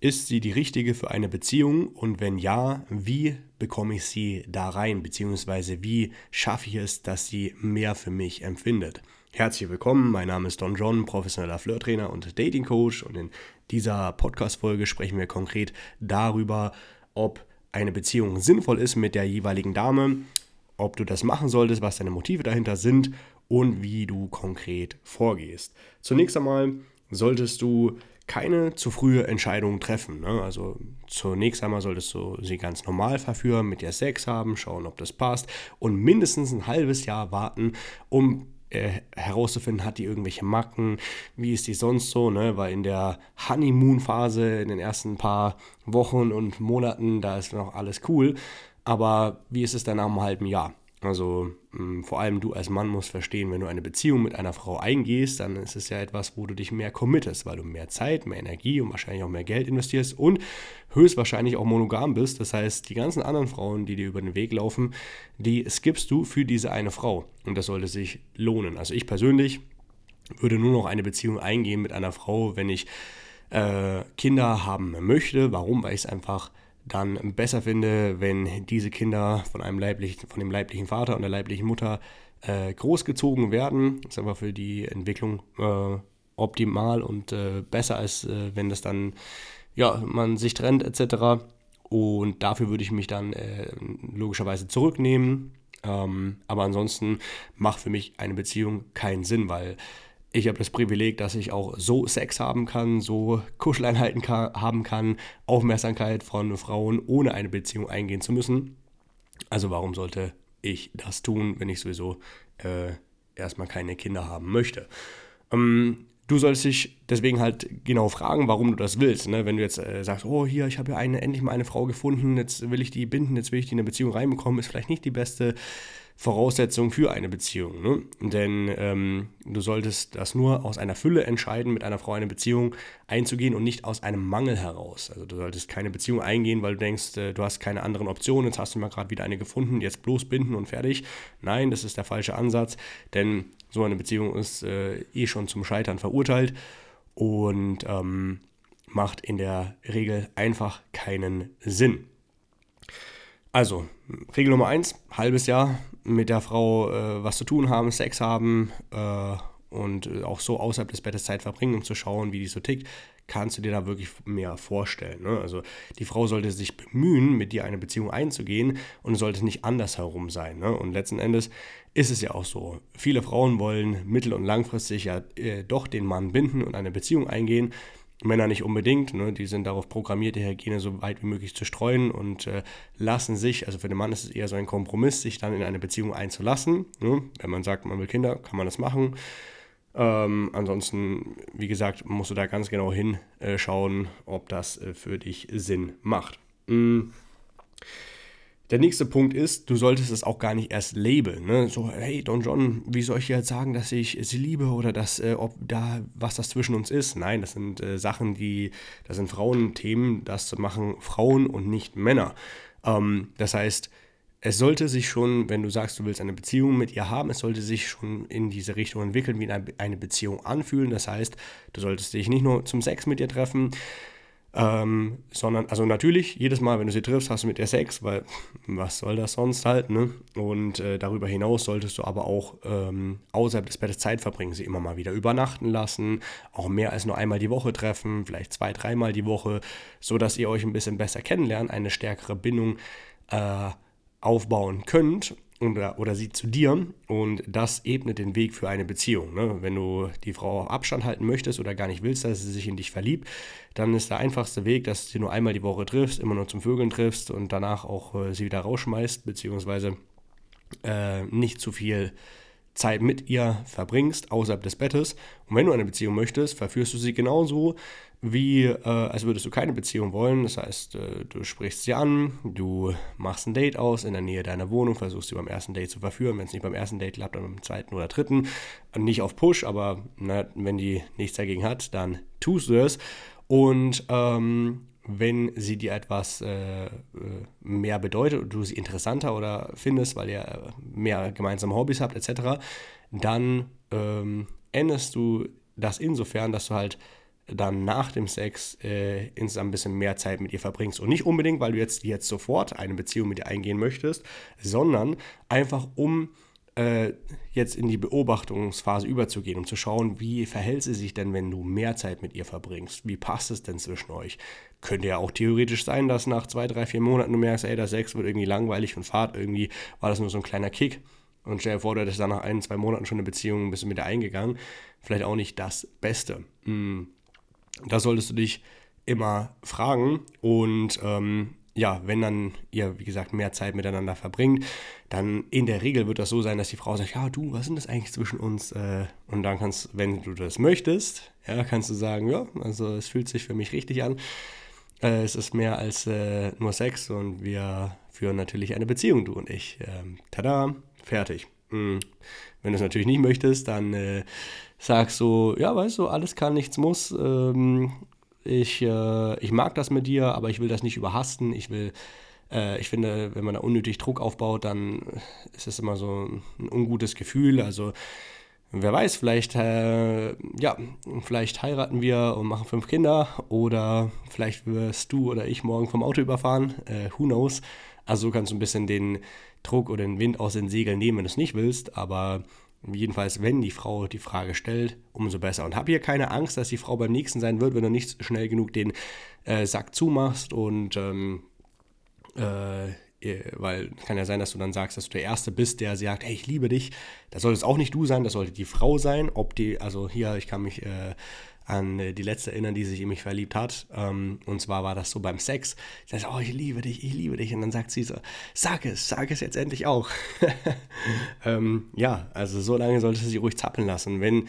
Ist sie die richtige für eine Beziehung und wenn ja, wie bekomme ich sie da rein, beziehungsweise wie schaffe ich es, dass sie mehr für mich empfindet? Herzlich willkommen, mein Name ist Don John, professioneller Flirttrainer und Dating Coach und in dieser Podcast-Folge sprechen wir konkret darüber, ob eine Beziehung sinnvoll ist mit der jeweiligen Dame, ob du das machen solltest, was deine Motive dahinter sind und wie du konkret vorgehst. Zunächst einmal solltest du keine zu frühe Entscheidung treffen. Ne? Also zunächst einmal solltest du sie ganz normal verführen, mit ihr Sex haben, schauen, ob das passt und mindestens ein halbes Jahr warten, um äh, herauszufinden, hat die irgendwelche Macken, wie ist die sonst so, ne? Weil in der Honeymoon-Phase, in den ersten paar Wochen und Monaten, da ist noch alles cool. Aber wie ist es dann nach einem halben Jahr? Also mh, hm, vor allem du als Mann musst verstehen, wenn du eine Beziehung mit einer Frau eingehst, dann ist es ja etwas, wo du dich mehr committest, weil du mehr Zeit, mehr Energie und wahrscheinlich auch mehr Geld investierst und höchstwahrscheinlich auch monogam bist. Das heißt, die ganzen anderen Frauen, die dir über den Weg laufen, die skippst du für diese eine Frau. Und das sollte sich lohnen. Also ich persönlich würde nur noch eine Beziehung eingehen mit einer Frau, wenn ich äh, Kinder haben möchte. Warum? Weil ich es einfach dann besser finde, wenn diese Kinder von einem leiblichen, von dem leiblichen Vater und der leiblichen Mutter äh, großgezogen werden. Das ist aber für die Entwicklung äh, optimal und äh, besser als äh, wenn das dann ja man sich trennt etc. Und dafür würde ich mich dann äh, logischerweise zurücknehmen. Ähm, aber ansonsten macht für mich eine Beziehung keinen Sinn, weil ich habe das Privileg, dass ich auch so Sex haben kann, so Kuscheleinheiten kann, haben kann, Aufmerksamkeit von Frauen, ohne eine Beziehung eingehen zu müssen. Also warum sollte ich das tun, wenn ich sowieso äh, erstmal keine Kinder haben möchte? Ähm, du solltest dich deswegen halt genau fragen, warum du das willst. Ne? Wenn du jetzt äh, sagst, oh hier, ich habe ja eine, endlich mal eine Frau gefunden, jetzt will ich die binden, jetzt will ich die in eine Beziehung reinbekommen, ist vielleicht nicht die beste Voraussetzung für eine Beziehung. Ne? Denn ähm, du solltest das nur aus einer Fülle entscheiden, mit einer Frau eine Beziehung einzugehen und nicht aus einem Mangel heraus. Also du solltest keine Beziehung eingehen, weil du denkst, äh, du hast keine anderen Optionen, jetzt hast du mal gerade wieder eine gefunden, jetzt bloß binden und fertig. Nein, das ist der falsche Ansatz, denn so eine Beziehung ist äh, eh schon zum Scheitern verurteilt und ähm, macht in der Regel einfach keinen Sinn. Also, Regel Nummer eins, halbes Jahr mit der Frau äh, was zu tun haben, Sex haben äh, und auch so außerhalb des Bettes Zeit verbringen, um zu schauen, wie die so tickt, kannst du dir da wirklich mehr vorstellen. Ne? Also die Frau sollte sich bemühen, mit dir eine Beziehung einzugehen und sollte nicht andersherum sein. Ne? Und letzten Endes ist es ja auch so. Viele Frauen wollen mittel- und langfristig ja äh, doch den Mann binden und eine Beziehung eingehen. Männer nicht unbedingt, ne? die sind darauf programmiert, die Hygiene so weit wie möglich zu streuen und äh, lassen sich, also für den Mann ist es eher so ein Kompromiss, sich dann in eine Beziehung einzulassen. Ne? Wenn man sagt, man will Kinder, kann man das machen. Ähm, ansonsten, wie gesagt, musst du da ganz genau hinschauen, ob das äh, für dich Sinn macht. Mhm. Der nächste Punkt ist, du solltest es auch gar nicht erst labeln. Ne? So, hey Don John, wie soll ich jetzt sagen, dass ich sie liebe oder dass, äh, ob da, was das zwischen uns ist? Nein, das sind äh, Sachen, die, das sind Frauenthemen, das machen Frauen und nicht Männer. Ähm, das heißt, es sollte sich schon, wenn du sagst, du willst eine Beziehung mit ihr haben, es sollte sich schon in diese Richtung entwickeln, wie eine Beziehung anfühlen. Das heißt, du solltest dich nicht nur zum Sex mit ihr treffen, ähm, sondern, also natürlich, jedes Mal, wenn du sie triffst, hast du mit ihr Sex, weil was soll das sonst halt, ne? Und äh, darüber hinaus solltest du aber auch ähm, außerhalb des Bettes Zeit verbringen, sie immer mal wieder übernachten lassen, auch mehr als nur einmal die Woche treffen, vielleicht zwei, dreimal die Woche, sodass ihr euch ein bisschen besser kennenlernt, eine stärkere Bindung äh, aufbauen könnt oder, oder sie zu dir und das ebnet den Weg für eine Beziehung. Ne? Wenn du die Frau auf Abstand halten möchtest oder gar nicht willst, dass sie sich in dich verliebt, dann ist der einfachste Weg, dass du sie nur einmal die Woche triffst, immer nur zum Vögeln triffst und danach auch äh, sie wieder rausschmeißt, beziehungsweise äh, nicht zu viel Zeit mit ihr verbringst außerhalb des Bettes. Und wenn du eine Beziehung möchtest, verführst du sie genauso, wie äh, als würdest du keine Beziehung wollen. Das heißt, äh, du sprichst sie an, du machst ein Date aus in der Nähe deiner Wohnung, versuchst sie beim ersten Date zu verführen. Wenn es nicht beim ersten Date klappt, dann beim zweiten oder dritten. Nicht auf Push, aber na, wenn die nichts dagegen hat, dann tust du es. Und ähm, wenn sie dir etwas äh, äh mehr bedeutet und du sie interessanter oder findest, weil ihr äh, mehr gemeinsame Hobbys habt etc., dann ähm, änderst du das insofern, dass du halt dann nach dem Sex äh, insgesamt ein bisschen mehr Zeit mit ihr verbringst. Und nicht unbedingt, weil du jetzt, jetzt sofort eine Beziehung mit ihr eingehen möchtest, sondern einfach um äh, jetzt in die Beobachtungsphase überzugehen, um zu schauen, wie verhält sie sich denn, wenn du mehr Zeit mit ihr verbringst? Wie passt es denn zwischen euch? Könnte ja auch theoretisch sein, dass nach zwei, drei, vier Monaten du merkst, ey, der Sex wird irgendwie langweilig und Fahrt irgendwie war das nur so ein kleiner Kick. Und stell dir vor, du hättest dann nach ein, zwei Monaten schon eine Beziehung ein bisschen mit ihr eingegangen. Vielleicht auch nicht das Beste. Hm. Da solltest du dich immer fragen und ähm, ja, wenn dann ihr, wie gesagt, mehr Zeit miteinander verbringt, dann in der Regel wird das so sein, dass die Frau sagt, ja, du, was denn das eigentlich zwischen uns? Äh, und dann kannst, wenn du das möchtest, ja, kannst du sagen, ja, also es fühlt sich für mich richtig an. Äh, es ist mehr als äh, nur Sex und wir führen natürlich eine Beziehung, du und ich. Ähm, tada, fertig. Mhm. Wenn du es natürlich nicht möchtest, dann äh, sagst du, ja, weißt du, alles kann, nichts muss. Ähm, ich, äh, ich mag das mit dir, aber ich will das nicht überhasten. Ich will, äh, ich finde, wenn man da unnötig Druck aufbaut, dann ist es immer so ein ungutes Gefühl. Also wer weiß, vielleicht, äh, ja, vielleicht heiraten wir und machen fünf Kinder oder vielleicht wirst du oder ich morgen vom Auto überfahren. Äh, who knows? Also kannst du ein bisschen den Druck oder den Wind aus den Segeln nehmen, wenn du es nicht willst, aber Jedenfalls, wenn die Frau die Frage stellt, umso besser. Und hab hier keine Angst, dass die Frau beim nächsten sein wird, wenn du nicht schnell genug den äh, Sack zumachst. Und ähm, äh, weil es kann ja sein, dass du dann sagst, dass du der Erste bist, der sagt, hey, ich liebe dich. Das sollte es auch nicht du sein, das sollte die Frau sein. Ob die, also hier, ich kann mich äh, an äh, die letzte erinnern, die sich in mich verliebt hat. Ähm, und zwar war das so beim Sex. Sie sagt, oh, ich liebe dich, ich liebe dich. Und dann sagt sie so, sag es, sag es jetzt endlich auch. ähm, ja, also so lange solltest du sie ruhig zappeln lassen. Wenn,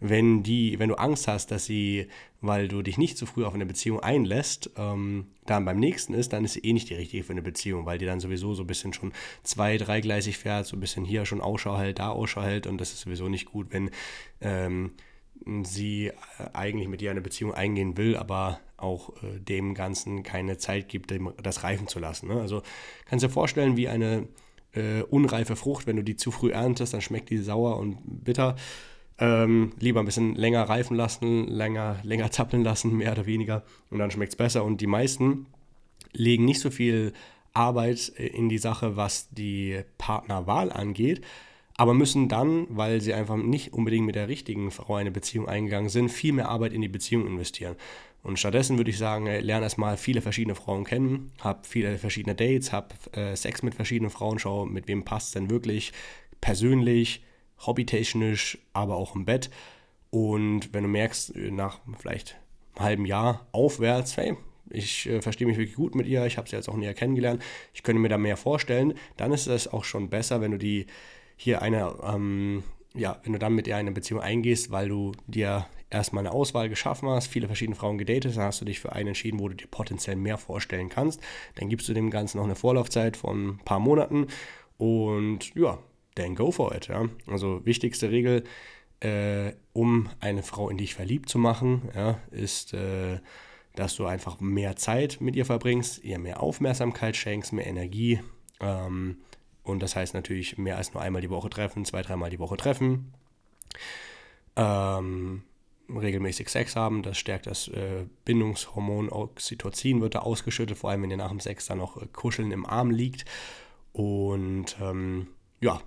wenn, die, wenn du Angst hast, dass sie, weil du dich nicht zu früh auf eine Beziehung einlässt, ähm, dann beim nächsten ist, dann ist sie eh nicht die richtige für eine Beziehung, weil die dann sowieso so ein bisschen schon zwei-, dreigleisig fährt, so ein bisschen hier schon Ausschau hält, da Ausschau hält und das ist sowieso nicht gut, wenn ähm, sie äh, eigentlich mit ihr eine Beziehung eingehen will, aber auch äh, dem Ganzen keine Zeit gibt, dem, das reifen zu lassen. Ne? Also kannst du dir vorstellen, wie eine äh, unreife Frucht, wenn du die zu früh erntest, dann schmeckt die sauer und bitter. Ähm, lieber ein bisschen länger reifen lassen, länger, länger zappeln lassen, mehr oder weniger, und dann schmeckt es besser. Und die meisten legen nicht so viel Arbeit äh, in die Sache, was die Partnerwahl angeht, aber müssen dann, weil sie einfach nicht unbedingt mit der richtigen Frau eine Beziehung eingegangen sind, viel mehr Arbeit in die Beziehung investieren. Und stattdessen würde ich sagen, lerne erstmal viele verschiedene Frauen kennen, hab viele verschiedene Dates, hab äh, Sex mit verschiedenen Frauen, schau, mit wem passt es denn wirklich, persönlich, hobbytechnisch, aber auch im Bett. Und wenn du merkst, nach vielleicht einem halben Jahr aufwärts, hey, ich äh, verstehe mich wirklich gut mit ihr, ich habe sie jetzt auch näher kennengelernt, ich könnte mir da mehr vorstellen, dann ist es auch schon besser, wenn du die hier eine, ähm, ja, wenn du dann mit ihr eine Beziehung eingehst, weil du dir erstmal eine Auswahl geschaffen hast, viele verschiedene Frauen gedatet, dann hast du dich für eine entschieden, wo du dir potenziell mehr vorstellen kannst. Dann gibst du dem Ganzen noch eine Vorlaufzeit von ein paar Monaten und ja, dann go for it. Ja. Also wichtigste Regel, äh, um eine Frau in dich verliebt zu machen, ja, ist, äh, dass du einfach mehr Zeit mit ihr verbringst, ihr mehr Aufmerksamkeit schenkst, mehr Energie. Ähm, und das heißt natürlich mehr als nur einmal die Woche treffen, zwei, dreimal die Woche treffen. Ähm, regelmäßig Sex haben, das stärkt das äh, Bindungshormon Oxytocin, wird da ausgeschüttet, vor allem wenn ihr nach dem Sex dann noch äh, kuscheln im Arm liegt. Und ähm, ja,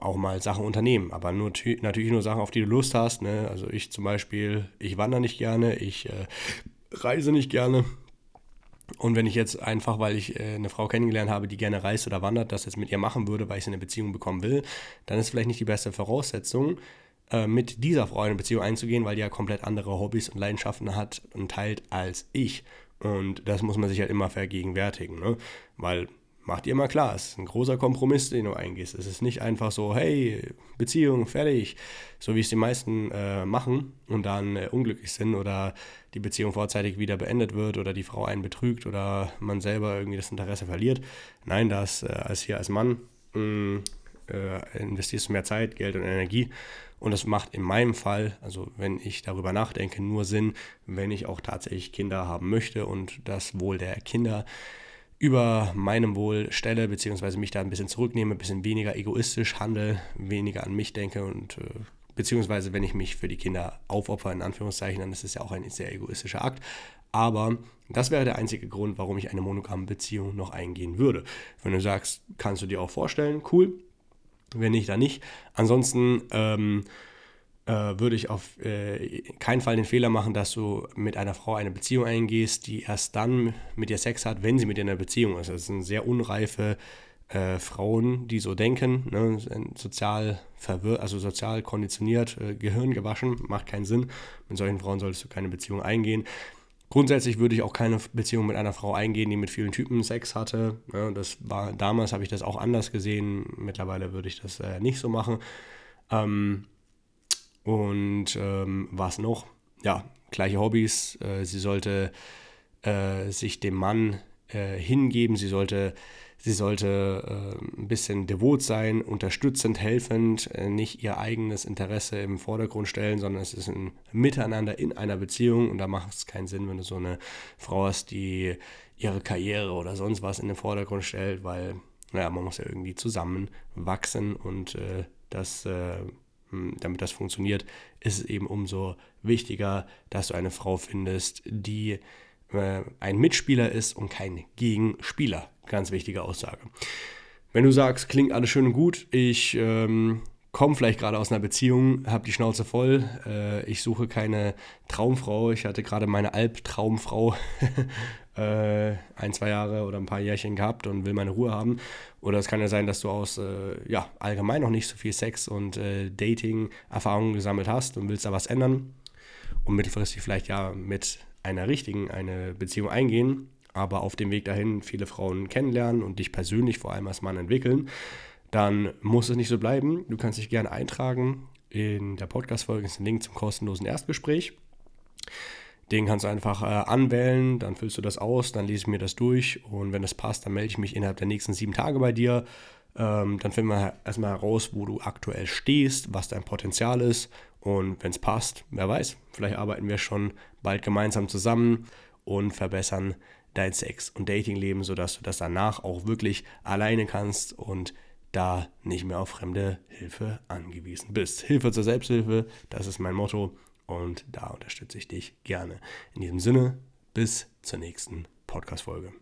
auch mal Sachen unternehmen, aber nur, natürlich nur Sachen, auf die du Lust hast. Ne? Also ich zum Beispiel, ich wandere nicht gerne, ich äh, reise nicht gerne, und wenn ich jetzt einfach, weil ich äh, eine Frau kennengelernt habe, die gerne reist oder wandert, das jetzt mit ihr machen würde, weil ich sie in eine Beziehung bekommen will, dann ist vielleicht nicht die beste Voraussetzung, äh, mit dieser Frau eine Beziehung einzugehen, weil die ja komplett andere Hobbys und Leidenschaften hat und teilt als ich. Und das muss man sich halt immer vergegenwärtigen, ne? Weil mach dir mal klar, es ist ein großer Kompromiss, den du eingehst. Es ist nicht einfach so, hey, Beziehung, fertig, so wie es die meisten äh, machen und dann äh, unglücklich sind oder die Beziehung vorzeitig wieder beendet wird oder die Frau einen betrügt oder man selber irgendwie das Interesse verliert. Nein, das äh, als hier als Mann mh, mm, äh, investierst du mehr Zeit, Geld und Energie und das macht in meinem Fall, also wenn ich darüber nachdenke, nur Sinn, wenn ich auch tatsächlich Kinder haben möchte und das Wohl der Kinder über meinem Wohl stelle, beziehungsweise mich da ein bisschen zurücknehme, ein bisschen weniger egoistisch handle, weniger an mich denke und äh, beziehungsweise wenn ich mich für die Kinder aufopfere, in Anführungszeichen, dann ist es ja auch ein sehr egoistischer Akt. Aber das wäre der einzige Grund, warum ich eine monogame Beziehung noch eingehen würde. Wenn du sagst, kannst du dir auch vorstellen, cool. Wenn nicht, dann nicht. Ansonsten ähm, äh, würde ich auf äh, keinen Fall den Fehler machen, dass du mit einer Frau eine Beziehung eingehst, die erst dann mit dir Sex hat, wenn sie mit dir in einer Beziehung ist. Das sind sehr unreife äh, Frauen, die so denken, ne, sozial verwirrt, also sozial konditioniert, äh, Gehirn gewaschen, macht keinen Sinn. Mit solchen Frauen solltest du keine Beziehung eingehen. Grundsätzlich würde ich auch keine Beziehung mit einer Frau eingehen, die mit vielen Typen Sex hatte. Ja, das war damals habe ich das auch anders gesehen. Mittlerweile würde ich das äh, nicht so machen. Ähm, und ähm, was noch? Ja, gleiche Hobbys. Äh, sie sollte äh, sich dem Mann äh, hingeben. Sie sollte Sie sollte äh, ein bisschen devot sein, unterstützend, helfend, äh, nicht ihr eigenes Interesse im Vordergrund stellen, sondern es ist ein Miteinander in einer Beziehung und da macht es keinen Sinn, wenn du so eine Frau hast, die ihre Karriere oder sonst was in den Vordergrund stellt, weil naja, man muss ja irgendwie zusammenwachsen und äh, das, äh, damit das funktioniert, ist es eben umso wichtiger, dass du eine Frau findest, die äh, ein Mitspieler ist und kein Gegenspieler. Ganz wichtige Aussage. Wenn du sagst, klingt alles schön und gut, ich ähm, komme vielleicht gerade aus einer Beziehung, habe die Schnauze voll, äh, ich suche keine Traumfrau, ich hatte gerade meine Albtraumfrau äh, ein, zwei Jahre oder ein paar Jährchen gehabt und will meine Ruhe haben. Oder es kann ja sein, dass du aus äh, ja, allgemein noch nicht so viel Sex und äh, Dating-Erfahrungen gesammelt hast und willst da was ändern und mittelfristig vielleicht ja mit einer richtigen eine Beziehung eingehen, aber auf dem Weg dahin viele Frauen kennenlernen und dich persönlich vor allem als Mann entwickeln, dann muss es nicht so bleiben. Du kannst dich gerne eintragen. In der Podcast-Folge ist ein Link zum kostenlosen Erstgespräch. Den kannst du einfach äh, anwählen, dann füllst du das aus, dann lese ich mir das durch und wenn das passt, dann melde ich mich innerhalb der nächsten sieben Tage bei dir. Ähm, dann finden wir erstmal heraus, wo du aktuell stehst, was dein Potenzial ist und wenn es passt, wer weiß, vielleicht arbeiten wir schon bald gemeinsam zusammen und verbessern dein Sex- und Datingleben, sodass du das danach auch wirklich alleine kannst und da nicht mehr auf fremde Hilfe angewiesen bist. Hilfe zur Selbsthilfe, das ist mein Motto und da unterstütze ich dich gerne. In diesem Sinne, bis zur nächsten Podcast-Folge.